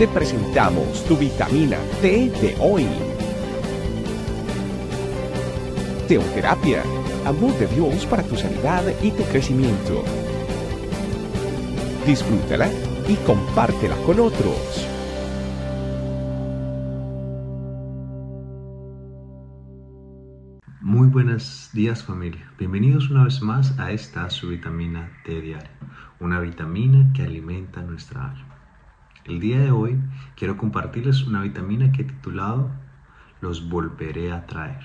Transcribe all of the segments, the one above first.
te presentamos tu vitamina T de hoy. Teoterapia, amor de Dios para tu sanidad y tu crecimiento. Disfrútala y compártela con otros. Muy buenos días familia, bienvenidos una vez más a esta su vitamina T diaria, una vitamina que alimenta nuestra alma. El día de hoy quiero compartirles una vitamina que he titulado Los volveré a traer.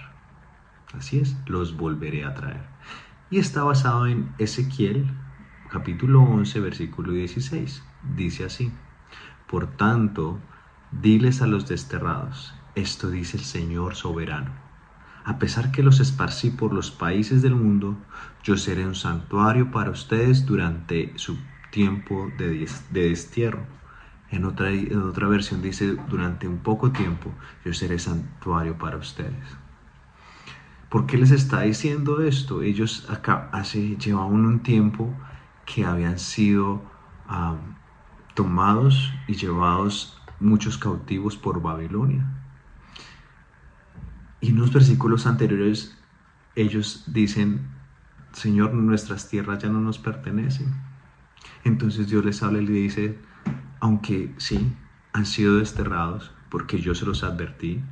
Así es, los volveré a traer. Y está basado en Ezequiel capítulo 11 versículo 16. Dice así, Por tanto, diles a los desterrados, esto dice el Señor soberano a pesar que los esparcí por los países del mundo, yo seré un santuario para ustedes durante su tiempo de, destierro. En otra, en otra versión dice, durante un poco tiempo, yo seré santuario para ustedes. ¿Por qué les está diciendo esto? Ellos hace, llevaban un tiempo que habían sido tomados y llevados muchos cautivos por Babilonia. Y en unos versículos anteriores ellos dicen, Señor, nuestras tierras ya no nos pertenecen. Entonces Dios les habla y le dice, aunque sí, han sido desterrados, porque yo se los advertí,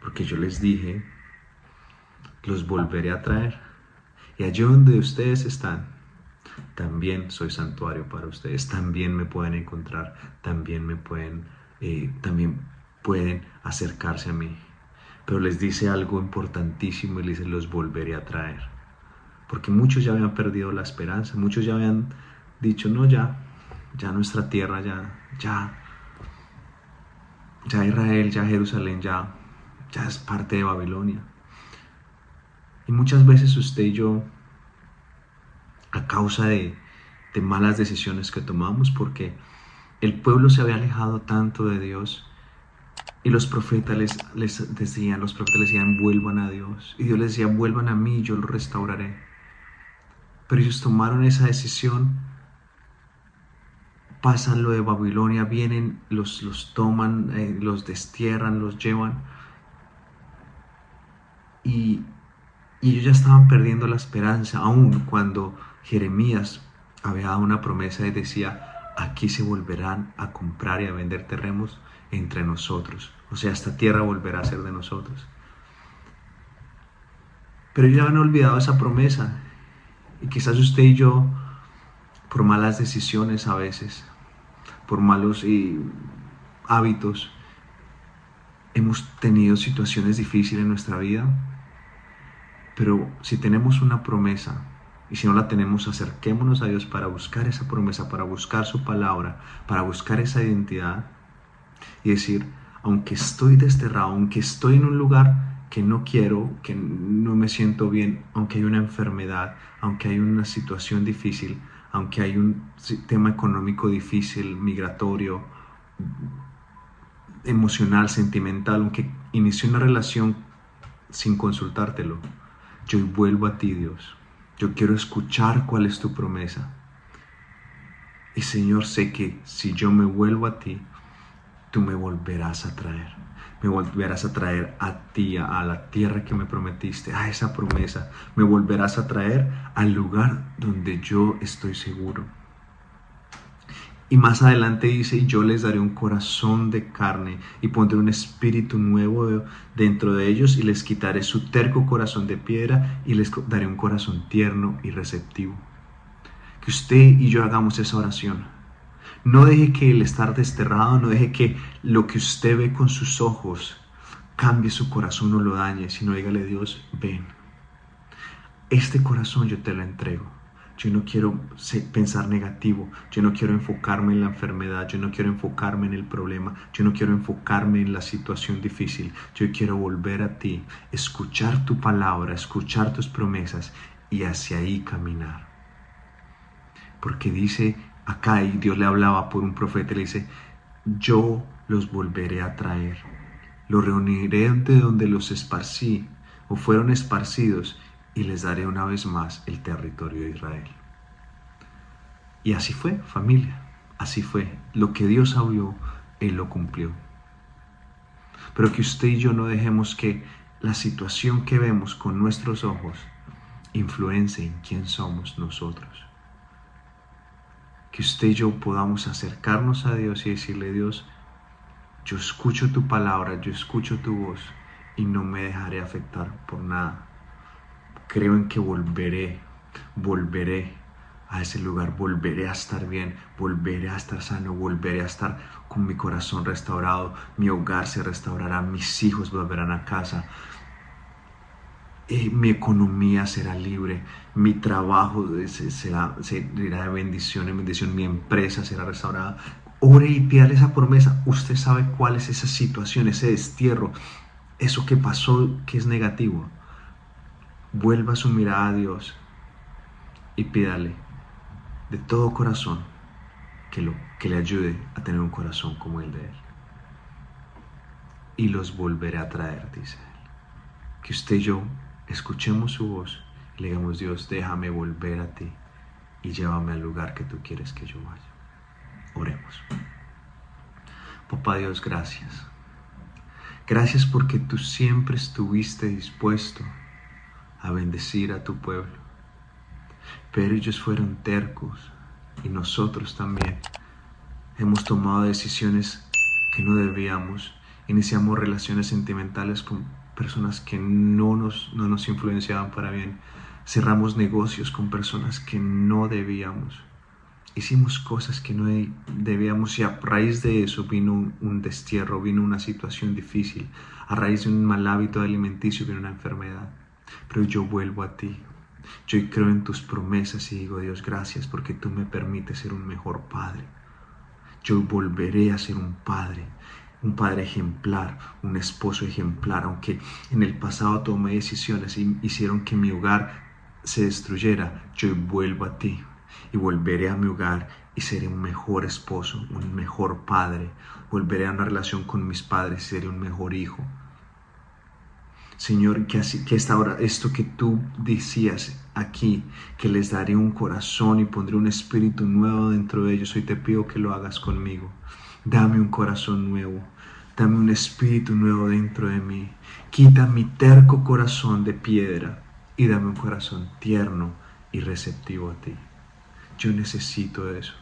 porque yo les dije, los volveré a traer. Y allí donde ustedes están, también soy santuario para ustedes, también me pueden encontrar, también me pueden, eh, también pueden acercarse a mí pero les dice algo importantísimo y les dice, los volveré a traer. Porque muchos ya habían perdido la esperanza, muchos ya habían dicho, no, ya, ya nuestra tierra, ya, ya, ya Israel, ya Jerusalén, ya, ya es parte de Babilonia. Y muchas veces usted y yo, a causa de, malas decisiones que tomamos, porque el pueblo se había alejado tanto de Dios, y los profetas les, les decían, los profetas les decían, vuelvan a Dios. Y Dios les decía, vuelvan a mí, yo los restauraré. Pero ellos tomaron esa decisión, pasan lo de Babilonia, vienen, los, los toman, eh, los destierran, los llevan. Y, y ellos ya estaban perdiendo la esperanza, aun cuando Jeremías había dado una promesa y decía, aquí se volverán a comprar y a vender terrenos entre nosotros. O sea, esta tierra volverá a ser de nosotros. Pero ellos ya han olvidado esa promesa. Y quizás usted y yo, por malas decisiones a veces, por malos hábitos, hemos tenido situaciones difíciles en nuestra vida. Pero si tenemos una promesa, y si no la tenemos, acerquémonos a Dios para buscar esa promesa, para buscar su palabra, para buscar esa identidad y decir, aunque estoy desterrado, aunque estoy en un lugar que no quiero, que no me siento bien, aunque hay una enfermedad, aunque hay una situación difícil, aunque hay un tema económico difícil, migratorio, emocional, sentimental, aunque inicie una relación sin consultártelo, yo vuelvo a ti, Dios yo quiero escuchar cuál es tu promesa. Y Señor, sé que si yo me vuelvo a ti, tú me volverás a traer. Me volverás a traer a ti, a la tierra que me prometiste, a esa promesa. Me volverás a traer al lugar donde yo estoy seguro. Y más adelante dice, y yo les daré un corazón de carne y pondré un espíritu nuevo dentro de ellos y les quitaré su terco corazón de piedra y les daré un corazón tierno y receptivo. Que usted y yo hagamos esa oración. No deje que el estar desterrado, no deje que lo que usted ve con sus ojos cambie su corazón o lo dañe, sino dígale Dios, ven, este corazón yo te lo entrego. Yo no quiero pensar negativo, yo no quiero enfocarme en la enfermedad, yo no quiero enfocarme en el problema, yo no quiero enfocarme en la situación difícil, yo quiero volver a ti, escuchar tu palabra, escuchar tus promesas y hacia ahí caminar. Porque dice acá, y Dios le hablaba por un profeta, le dice, yo los volveré a traer, los reuniré de donde los esparcí o fueron esparcidos y les daré una vez más el territorio de Israel. Y así fue, familia, así fue. Lo que Dios habló, Él lo cumplió. Pero que usted y yo no dejemos que la situación que vemos con nuestros ojos influencie en quién somos nosotros. Que usted y yo podamos acercarnos a Dios y decirle, Dios, yo escucho tu palabra, yo escucho tu voz y no me dejaré afectar por nada. Creo en que volveré, volveré a ese lugar, volveré a estar bien, volveré a estar sano, volveré a estar con mi corazón restaurado, mi hogar se restaurará, mis hijos volverán a casa, eh, mi economía será libre, mi trabajo será, será de bendición en bendición, mi empresa será restaurada. Ore y pídale esa promesa. Usted sabe cuál es esa situación, ese destierro, eso que pasó que es negativo. Vuelva su mirada a Dios y pídale de todo corazón que, lo, que le ayude a tener un corazón como el de Él. Y los volveré a traer, dice Él. Que usted y yo escuchemos su voz y le digamos, Dios, déjame volver a ti y llévame al lugar que tú quieres que yo vaya. Oremos. Papá Dios, gracias. Gracias porque tú siempre estuviste dispuesto a bendecir a tu pueblo pero ellos fueron tercos y nosotros también. Hemos tomado decisiones que no debíamos. Iniciamos relaciones sentimentales con personas que no nos, no nos influenciaban para bien. Cerramos negocios con personas que no debíamos. Hicimos cosas que no debíamos y a raíz de eso vino un, un destierro, vino una situación difícil. A raíz de un mal hábito alimenticio vino una enfermedad. Pero yo vuelvo a ti, yo creo en tus promesas y digo, Dios, gracias porque tú me permites ser un mejor padre. Yo volveré a ser un padre, un padre ejemplar, un esposo ejemplar, aunque en el pasado tomé decisiones y hicieron que mi hogar se destruyera, yo vuelvo a ti y volveré a mi hogar y seré un mejor esposo, un mejor padre, volveré a una relación con mis padres seré un mejor hijo. Señor, que, así, que esta hora, esto que tú decías aquí, que les daré un corazón y pondré un espíritu nuevo dentro de ellos, hoy te pido que lo hagas conmigo. Dame un corazón nuevo, dame un espíritu nuevo dentro de mí. Quita mi terco corazón de piedra y dame un corazón tierno y receptivo a ti. Yo necesito eso.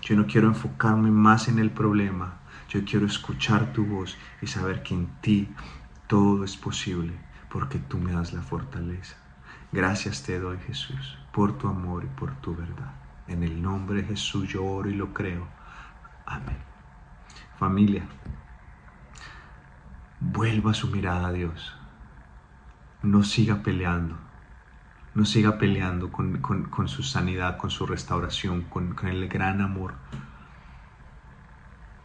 Yo no quiero enfocarme más en el problema. Yo quiero escuchar tu voz y saber que en ti todo es posible porque tú me das la fortaleza. Gracias te doy Jesús por tu amor y por tu verdad. En el nombre de Jesús yo oro y lo creo. Amén. Familia, vuelva su mirada a Dios. No siga peleando. No siga peleando con, su sanidad, con su restauración, con, con el gran amor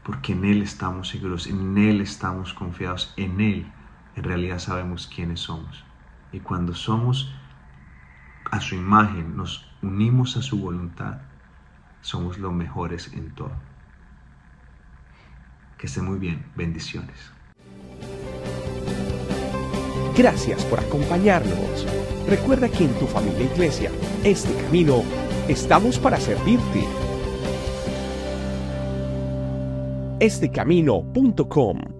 porque en Él estamos seguros, en Él estamos confiados, en Él en realidad sabemos quiénes somos. Y cuando somos a su imagen, nos unimos a su voluntad, somos los mejores en todo. Que esté muy bien. Bendiciones. Gracias por acompañarnos. Recuerda que en tu familia e iglesia, este camino, estamos para servirte. Estecamino.com